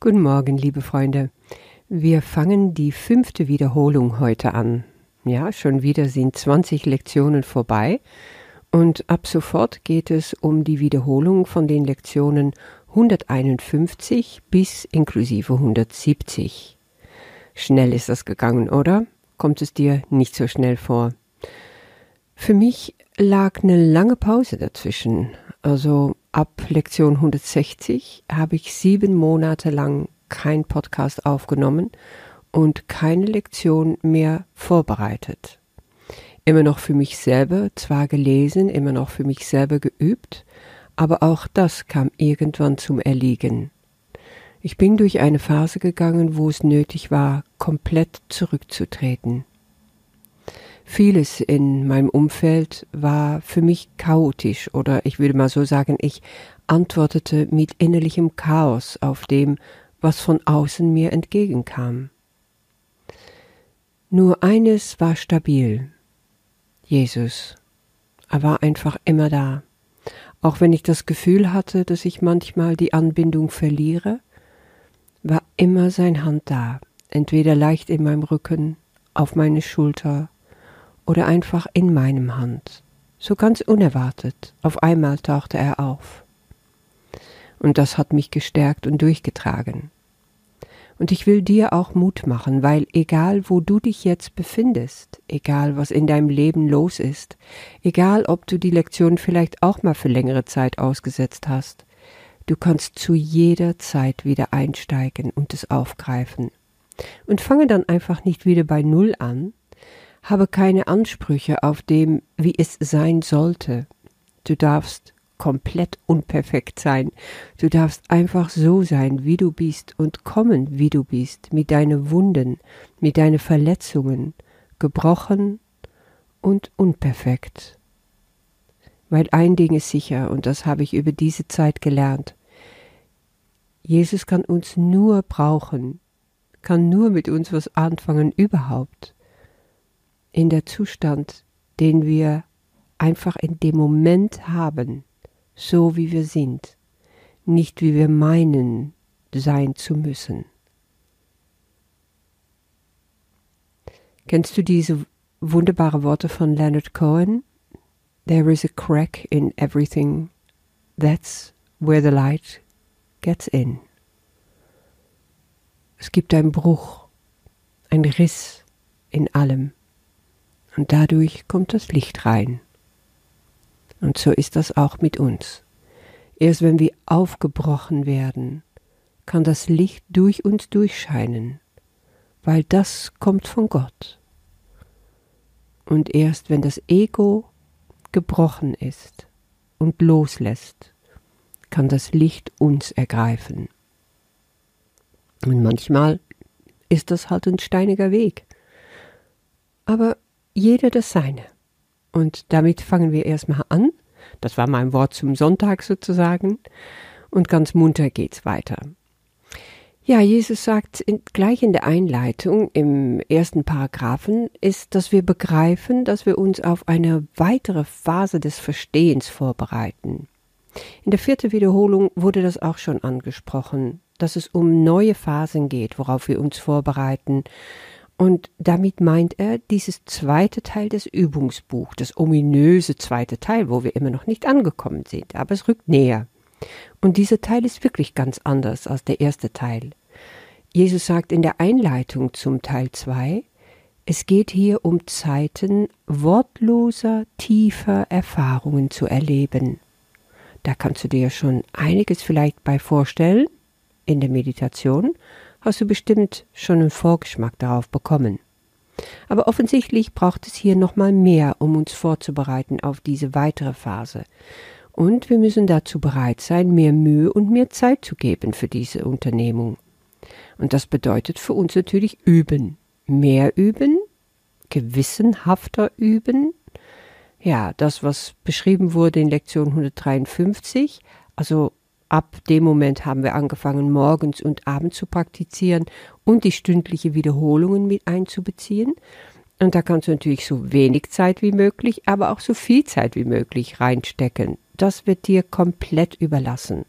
Guten Morgen, liebe Freunde. Wir fangen die fünfte Wiederholung heute an. Ja, schon wieder sind 20 Lektionen vorbei und ab sofort geht es um die Wiederholung von den Lektionen 151 bis inklusive 170. Schnell ist das gegangen, oder? Kommt es dir nicht so schnell vor? Für mich lag eine lange Pause dazwischen. Also ab Lektion 160 habe ich sieben Monate lang kein Podcast aufgenommen und keine Lektion mehr vorbereitet. Immer noch für mich selber zwar gelesen, immer noch für mich selber geübt, aber auch das kam irgendwann zum Erliegen. Ich bin durch eine Phase gegangen, wo es nötig war, komplett zurückzutreten. Vieles in meinem Umfeld war für mich chaotisch oder ich würde mal so sagen, ich antwortete mit innerlichem Chaos auf dem, was von außen mir entgegenkam. Nur eines war stabil. Jesus. Er war einfach immer da. Auch wenn ich das Gefühl hatte, dass ich manchmal die Anbindung verliere, war immer sein Hand da, entweder leicht in meinem Rücken, auf meine Schulter oder einfach in meinem Hand. So ganz unerwartet, auf einmal tauchte er auf. Und das hat mich gestärkt und durchgetragen. Und ich will dir auch Mut machen, weil egal wo du dich jetzt befindest, egal was in deinem Leben los ist, egal ob du die Lektion vielleicht auch mal für längere Zeit ausgesetzt hast, du kannst zu jeder Zeit wieder einsteigen und es aufgreifen. Und fange dann einfach nicht wieder bei Null an, habe keine Ansprüche auf dem, wie es sein sollte. Du darfst komplett unperfekt sein. Du darfst einfach so sein, wie du bist und kommen, wie du bist, mit deinen Wunden, mit deinen Verletzungen, gebrochen und unperfekt. Weil ein Ding ist sicher, und das habe ich über diese Zeit gelernt. Jesus kann uns nur brauchen, kann nur mit uns was anfangen überhaupt, in der Zustand, den wir einfach in dem Moment haben, so wie wir sind, nicht wie wir meinen sein zu müssen. Kennst du diese wunderbare Worte von Leonard Cohen? There is a crack in everything. That's where the light gets in. Es gibt einen Bruch, ein Riss in allem und dadurch kommt das Licht rein. Und so ist das auch mit uns. Erst wenn wir aufgebrochen werden, kann das Licht durch uns durchscheinen, weil das kommt von Gott. Und erst wenn das Ego gebrochen ist und loslässt, kann das Licht uns ergreifen. Und manchmal ist das halt ein steiniger Weg. Aber jeder das Seine. Und damit fangen wir erstmal an. Das war mein Wort zum Sonntag sozusagen. Und ganz munter geht's weiter. Ja, Jesus sagt in, gleich in der Einleitung im ersten Paragraphen ist, dass wir begreifen, dass wir uns auf eine weitere Phase des Verstehens vorbereiten. In der vierten Wiederholung wurde das auch schon angesprochen, dass es um neue Phasen geht, worauf wir uns vorbereiten, und damit meint er dieses zweite Teil des Übungsbuchs, das ominöse zweite Teil, wo wir immer noch nicht angekommen sind, aber es rückt näher. Und dieser Teil ist wirklich ganz anders als der erste Teil. Jesus sagt in der Einleitung zum Teil 2, es geht hier um Zeiten wortloser, tiefer Erfahrungen zu erleben. Da kannst du dir schon einiges vielleicht bei vorstellen in der Meditation hast du bestimmt schon einen Vorgeschmack darauf bekommen. Aber offensichtlich braucht es hier nochmal mehr, um uns vorzubereiten auf diese weitere Phase. Und wir müssen dazu bereit sein, mehr Mühe und mehr Zeit zu geben für diese Unternehmung. Und das bedeutet für uns natürlich üben. Mehr üben, gewissenhafter üben. Ja, das, was beschrieben wurde in Lektion 153, also Ab dem Moment haben wir angefangen, morgens und abends zu praktizieren und die stündliche Wiederholungen mit einzubeziehen. Und da kannst du natürlich so wenig Zeit wie möglich, aber auch so viel Zeit wie möglich reinstecken. Das wird dir komplett überlassen.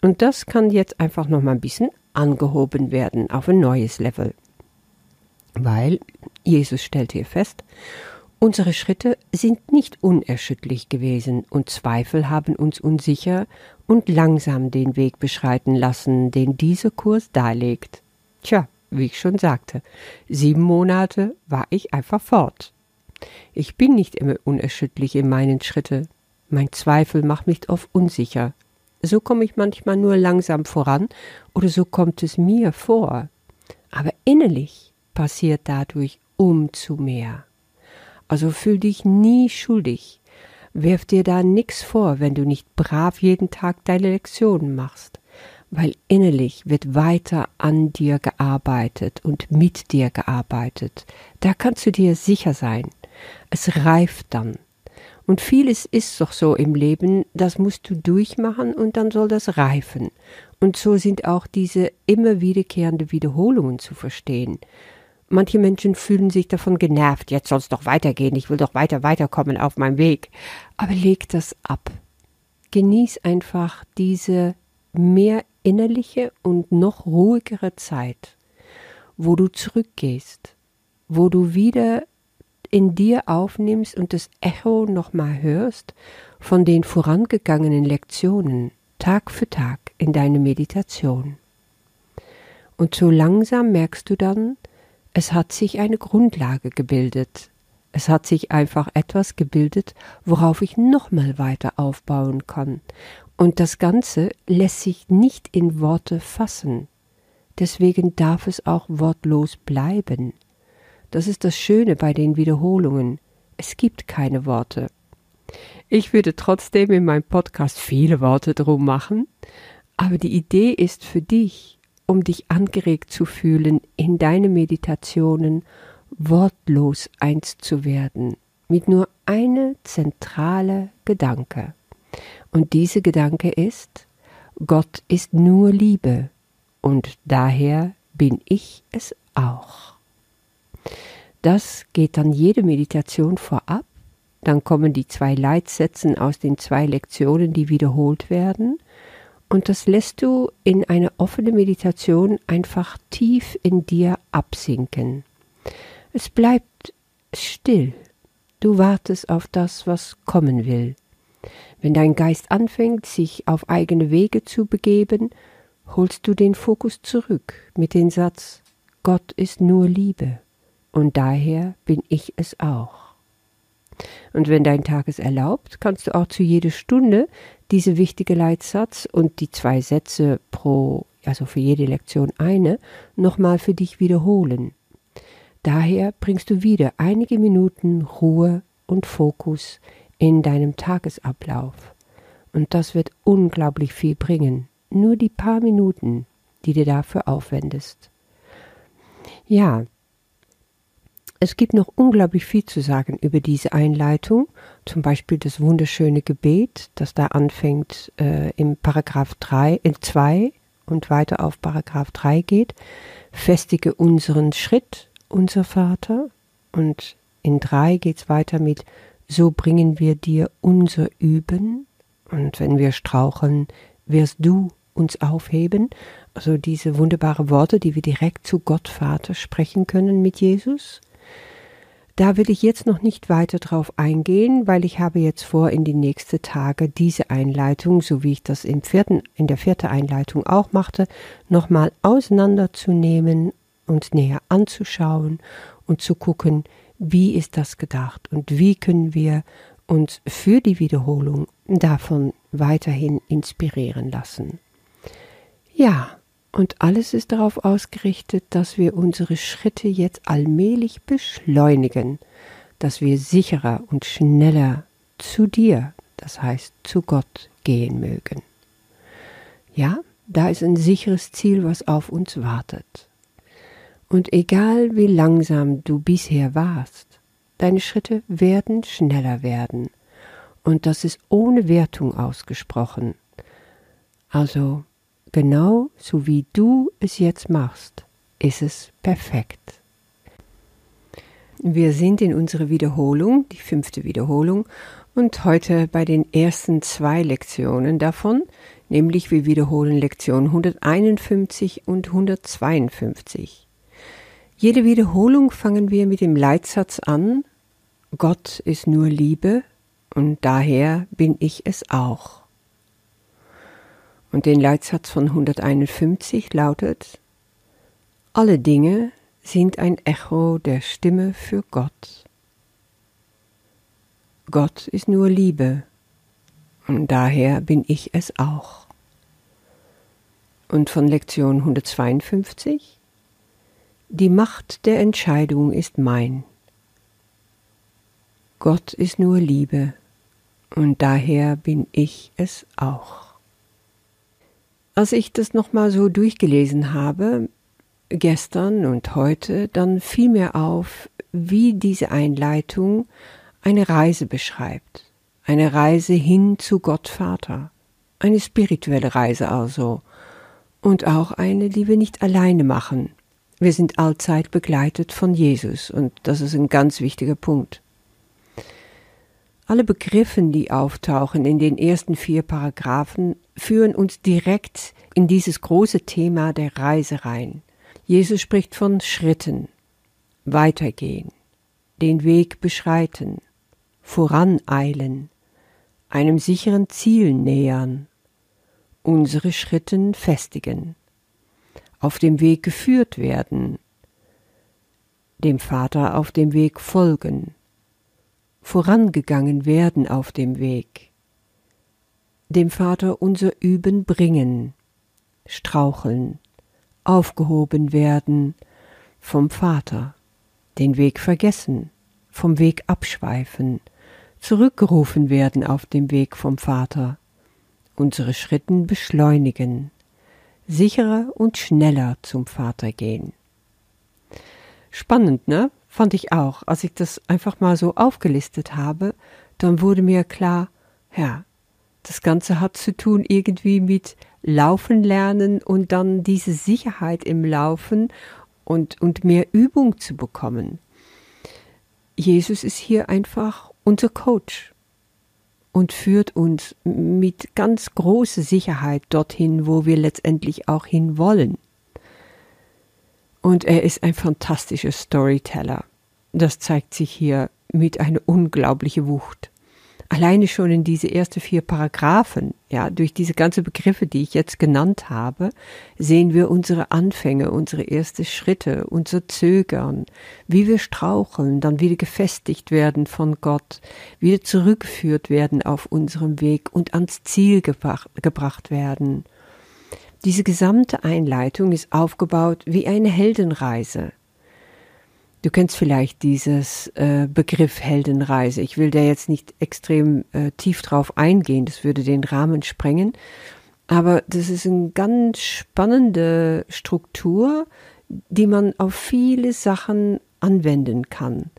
Und das kann jetzt einfach noch mal ein bisschen angehoben werden auf ein neues Level. Weil Jesus stellt hier fest, unsere Schritte sind nicht unerschütterlich gewesen und Zweifel haben uns unsicher und langsam den Weg beschreiten lassen, den dieser Kurs darlegt. Tja, wie ich schon sagte, sieben Monate war ich einfach fort. Ich bin nicht immer unerschütterlich in meinen Schritte. Mein Zweifel macht mich oft unsicher. So komme ich manchmal nur langsam voran oder so kommt es mir vor. Aber innerlich passiert dadurch umzu mehr. Also fühl dich nie schuldig. Werf dir da nix vor, wenn du nicht brav jeden Tag deine Lektionen machst, weil innerlich wird weiter an dir gearbeitet und mit dir gearbeitet. Da kannst du dir sicher sein. Es reift dann. Und vieles ist doch so im Leben, das musst du durchmachen und dann soll das reifen. Und so sind auch diese immer wiederkehrende Wiederholungen zu verstehen. Manche Menschen fühlen sich davon genervt, jetzt soll es doch weitergehen, ich will doch weiter weiterkommen auf meinem Weg. Aber leg das ab. Genieß einfach diese mehr innerliche und noch ruhigere Zeit, wo du zurückgehst, wo du wieder in dir aufnimmst und das Echo nochmal hörst von den vorangegangenen Lektionen, Tag für Tag in deine Meditation. Und so langsam merkst du dann, es hat sich eine Grundlage gebildet. Es hat sich einfach etwas gebildet, worauf ich nochmal weiter aufbauen kann. Und das Ganze lässt sich nicht in Worte fassen. Deswegen darf es auch wortlos bleiben. Das ist das Schöne bei den Wiederholungen. Es gibt keine Worte. Ich würde trotzdem in meinem Podcast viele Worte drum machen, aber die Idee ist für dich, um dich angeregt zu fühlen, in deine Meditationen wortlos eins zu werden, mit nur eine zentrale Gedanke. Und diese Gedanke ist, Gott ist nur Liebe und daher bin ich es auch. Das geht dann jede Meditation vorab, dann kommen die zwei Leitsätzen aus den zwei Lektionen, die wiederholt werden, und das lässt du in eine offene Meditation einfach tief in dir absinken. Es bleibt still. Du wartest auf das, was kommen will. Wenn dein Geist anfängt, sich auf eigene Wege zu begeben, holst du den Fokus zurück mit dem Satz Gott ist nur Liebe, und daher bin ich es auch. Und wenn dein Tag es erlaubt, kannst du auch zu jeder Stunde diese wichtige Leitsatz und die zwei Sätze pro, also für jede Lektion eine, nochmal für dich wiederholen. Daher bringst du wieder einige Minuten Ruhe und Fokus in deinem Tagesablauf. Und das wird unglaublich viel bringen. Nur die paar Minuten, die du dafür aufwendest. Ja, es gibt noch unglaublich viel zu sagen über diese Einleitung, zum Beispiel das wunderschöne Gebet, das da anfängt äh, im Paragraph 3, in 2 und weiter auf Paragraph 3 geht. Festige unseren Schritt, unser Vater. Und in 3 geht es weiter mit So bringen wir dir unser Üben. Und wenn wir straucheln, wirst du uns aufheben. Also diese wunderbaren Worte, die wir direkt zu Gott Vater sprechen können mit Jesus. Da will ich jetzt noch nicht weiter drauf eingehen, weil ich habe jetzt vor, in die nächsten Tage diese Einleitung, so wie ich das im vierten, in der vierten Einleitung auch machte, nochmal auseinanderzunehmen und näher anzuschauen und zu gucken, wie ist das gedacht und wie können wir uns für die Wiederholung davon weiterhin inspirieren lassen. Ja, und alles ist darauf ausgerichtet, dass wir unsere Schritte jetzt allmählich beschleunigen, dass wir sicherer und schneller zu dir, das heißt zu Gott, gehen mögen. Ja, da ist ein sicheres Ziel, was auf uns wartet. Und egal wie langsam du bisher warst, deine Schritte werden schneller werden. Und das ist ohne Wertung ausgesprochen. Also Genau so wie du es jetzt machst, ist es perfekt. Wir sind in unserer Wiederholung, die fünfte Wiederholung, und heute bei den ersten zwei Lektionen davon, nämlich wir wiederholen Lektion 151 und 152. Jede Wiederholung fangen wir mit dem Leitsatz an, Gott ist nur Liebe und daher bin ich es auch. Und den Leitsatz von 151 lautet, alle Dinge sind ein Echo der Stimme für Gott. Gott ist nur Liebe und daher bin ich es auch. Und von Lektion 152 Die Macht der Entscheidung ist mein. Gott ist nur Liebe und daher bin ich es auch. Als ich das nochmal so durchgelesen habe, gestern und heute, dann fiel mir auf, wie diese Einleitung eine Reise beschreibt. Eine Reise hin zu Gott Vater. Eine spirituelle Reise also. Und auch eine, die wir nicht alleine machen. Wir sind allzeit begleitet von Jesus und das ist ein ganz wichtiger Punkt. Alle Begriffe, die auftauchen in den ersten vier Paragraphen, führen uns direkt in dieses große Thema der Reise rein. Jesus spricht von Schritten, weitergehen, den Weg beschreiten, voraneilen, einem sicheren Ziel nähern, unsere Schritten festigen, auf dem Weg geführt werden, dem Vater auf dem Weg folgen, vorangegangen werden auf dem Weg, dem Vater unser Üben bringen, straucheln, aufgehoben werden vom Vater, den Weg vergessen, vom Weg abschweifen, zurückgerufen werden auf dem Weg vom Vater, unsere Schritten beschleunigen, sicherer und schneller zum Vater gehen. Spannend, ne? Fand ich auch. Als ich das einfach mal so aufgelistet habe, dann wurde mir klar, ja, das Ganze hat zu tun irgendwie mit Laufen lernen und dann diese Sicherheit im Laufen und, und mehr Übung zu bekommen. Jesus ist hier einfach unser Coach und führt uns mit ganz großer Sicherheit dorthin, wo wir letztendlich auch hin wollen. Und er ist ein fantastischer Storyteller. Das zeigt sich hier mit einer unglaublichen Wucht alleine schon in diese ersten vier Paragraphen, ja, durch diese ganzen Begriffe, die ich jetzt genannt habe, sehen wir unsere Anfänge, unsere ersten Schritte, unser Zögern, wie wir straucheln, dann wieder gefestigt werden von Gott, wieder zurückgeführt werden auf unserem Weg und ans Ziel gebracht, gebracht werden. Diese gesamte Einleitung ist aufgebaut wie eine Heldenreise. Du kennst vielleicht dieses äh, Begriff Heldenreise. Ich will da jetzt nicht extrem äh, tief drauf eingehen, das würde den Rahmen sprengen. Aber das ist eine ganz spannende Struktur, die man auf viele Sachen anwenden kann.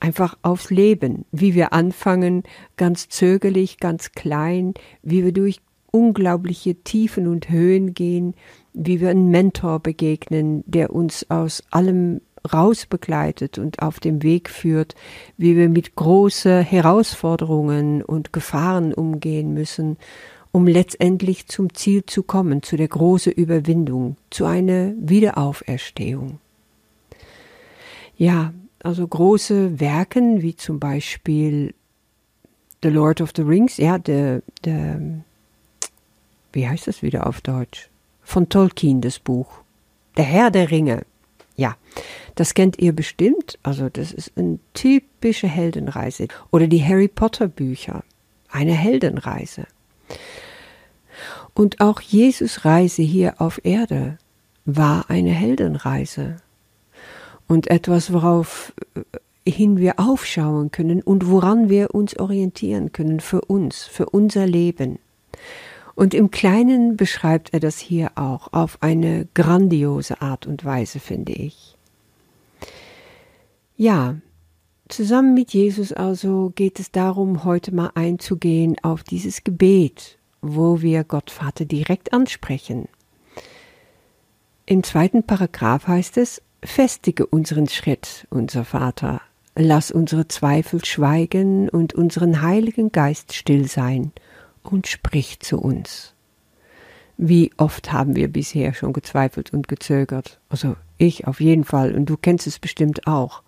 Einfach aufs Leben, wie wir anfangen, ganz zögerlich, ganz klein, wie wir durch unglaubliche Tiefen und Höhen gehen, wie wir einen Mentor begegnen, der uns aus allem rausbegleitet und auf dem Weg führt, wie wir mit großen Herausforderungen und Gefahren umgehen müssen, um letztendlich zum Ziel zu kommen, zu der großen Überwindung, zu einer Wiederauferstehung. Ja, also große Werken wie zum Beispiel The Lord of the Rings, ja, der, der, wie heißt das wieder auf Deutsch? Von Tolkien, das Buch. Der Herr der Ringe. Ja, das kennt ihr bestimmt. Also das ist eine typische Heldenreise. Oder die Harry Potter Bücher. Eine Heldenreise. Und auch Jesus Reise hier auf Erde war eine Heldenreise. Und etwas, worauf äh, hin wir aufschauen können und woran wir uns orientieren können für uns, für unser Leben. Und im Kleinen beschreibt er das hier auch auf eine grandiose Art und Weise, finde ich. Ja, zusammen mit Jesus also geht es darum, heute mal einzugehen auf dieses Gebet, wo wir Gott Vater direkt ansprechen. Im zweiten Paragraph heißt es, festige unseren Schritt, unser Vater, lass unsere Zweifel schweigen und unseren Heiligen Geist still sein und sprich zu uns. Wie oft haben wir bisher schon gezweifelt und gezögert? Also ich auf jeden Fall und du kennst es bestimmt auch.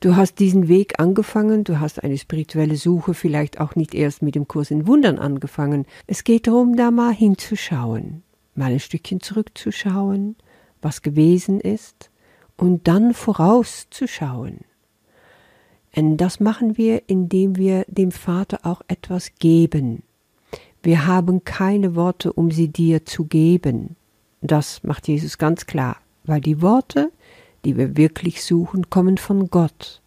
Du hast diesen Weg angefangen, du hast eine spirituelle Suche vielleicht auch nicht erst mit dem Kurs in Wundern angefangen. Es geht darum, da mal hinzuschauen, mal ein Stückchen zurückzuschauen, was gewesen ist, und dann vorauszuschauen. Und das machen wir, indem wir dem Vater auch etwas geben. Wir haben keine Worte, um sie dir zu geben. Das macht Jesus ganz klar, weil die Worte, die wir wirklich suchen, kommen von Gott.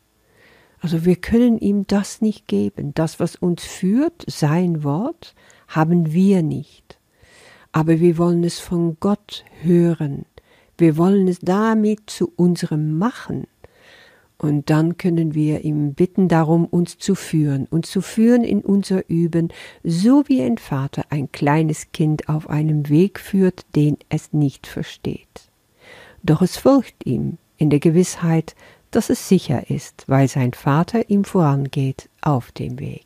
Also wir können ihm das nicht geben. Das, was uns führt, sein Wort, haben wir nicht. Aber wir wollen es von Gott hören. Wir wollen es damit zu unserem machen. Und dann können wir ihm bitten darum, uns zu führen, uns zu führen in unser Üben, so wie ein Vater ein kleines Kind auf einem Weg führt, den es nicht versteht. Doch es folgt ihm in der Gewissheit, dass es sicher ist, weil sein Vater ihm vorangeht auf dem Weg.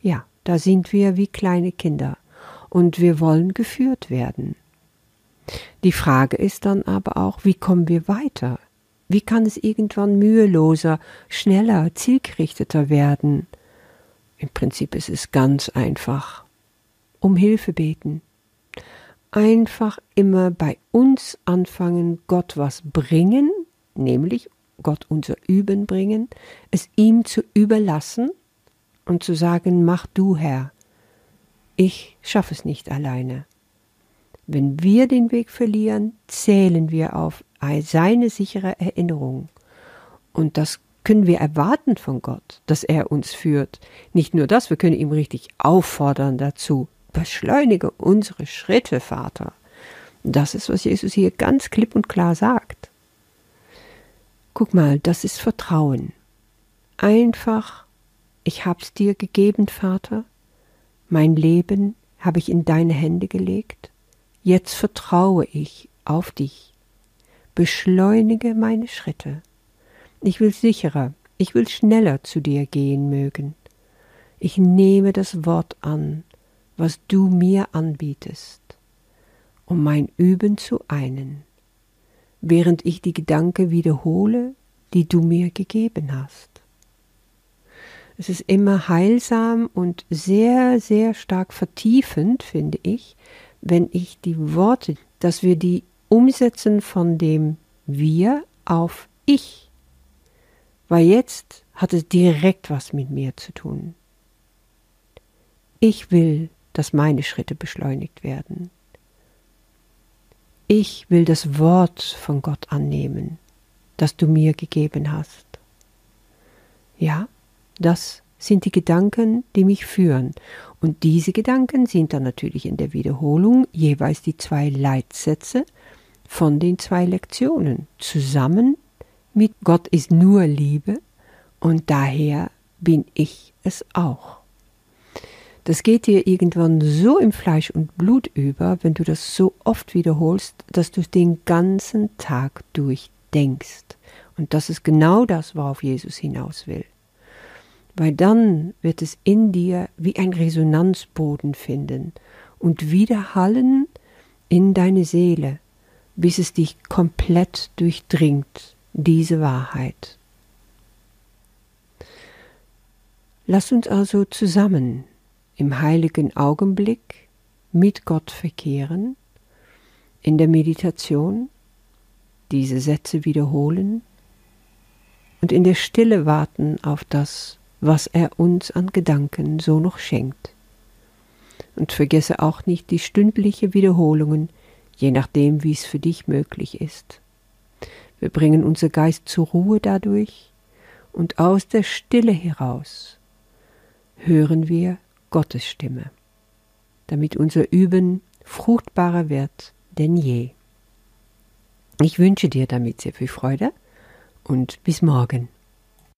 Ja, da sind wir wie kleine Kinder, und wir wollen geführt werden. Die Frage ist dann aber auch, wie kommen wir weiter? Wie kann es irgendwann müheloser, schneller, zielgerichteter werden? Im Prinzip ist es ganz einfach. Um Hilfe beten. Einfach immer bei uns anfangen, Gott was bringen, nämlich Gott unser Üben bringen, es ihm zu überlassen und zu sagen, mach du Herr, ich schaffe es nicht alleine. Wenn wir den Weg verlieren, zählen wir auf seine sichere Erinnerung. Und das können wir erwarten von Gott, dass er uns führt. Nicht nur das, wir können ihm richtig auffordern dazu. Beschleunige unsere Schritte, Vater. Das ist, was Jesus hier ganz klipp und klar sagt. Guck mal, das ist Vertrauen. Einfach, ich hab's dir gegeben, Vater. Mein Leben habe ich in deine Hände gelegt. Jetzt vertraue ich auf dich. Beschleunige meine Schritte. Ich will sicherer, ich will schneller zu dir gehen mögen. Ich nehme das Wort an, was du mir anbietest, um mein Üben zu einen, während ich die Gedanken wiederhole, die du mir gegeben hast. Es ist immer heilsam und sehr, sehr stark vertiefend, finde ich, wenn ich die Worte, dass wir die umsetzen von dem wir auf ich. Weil jetzt hat es direkt was mit mir zu tun. Ich will, dass meine Schritte beschleunigt werden. Ich will das Wort von Gott annehmen, das du mir gegeben hast. Ja, das sind die Gedanken, die mich führen. Und diese Gedanken sind dann natürlich in der Wiederholung jeweils die zwei Leitsätze von den zwei Lektionen zusammen mit Gott ist nur Liebe und daher bin ich es auch. Das geht dir irgendwann so im Fleisch und Blut über, wenn du das so oft wiederholst, dass du den ganzen Tag durch denkst. Und das ist genau das, worauf Jesus hinaus will weil dann wird es in dir wie ein Resonanzboden finden und widerhallen in deine Seele, bis es dich komplett durchdringt, diese Wahrheit. Lass uns also zusammen im heiligen Augenblick mit Gott verkehren, in der Meditation diese Sätze wiederholen und in der Stille warten auf das, was er uns an Gedanken so noch schenkt. Und vergesse auch nicht die stündliche Wiederholungen, je nachdem, wie es für dich möglich ist. Wir bringen unser Geist zur Ruhe dadurch, und aus der Stille heraus hören wir Gottes Stimme, damit unser Üben fruchtbarer wird denn je. Ich wünsche dir damit sehr viel Freude und bis morgen.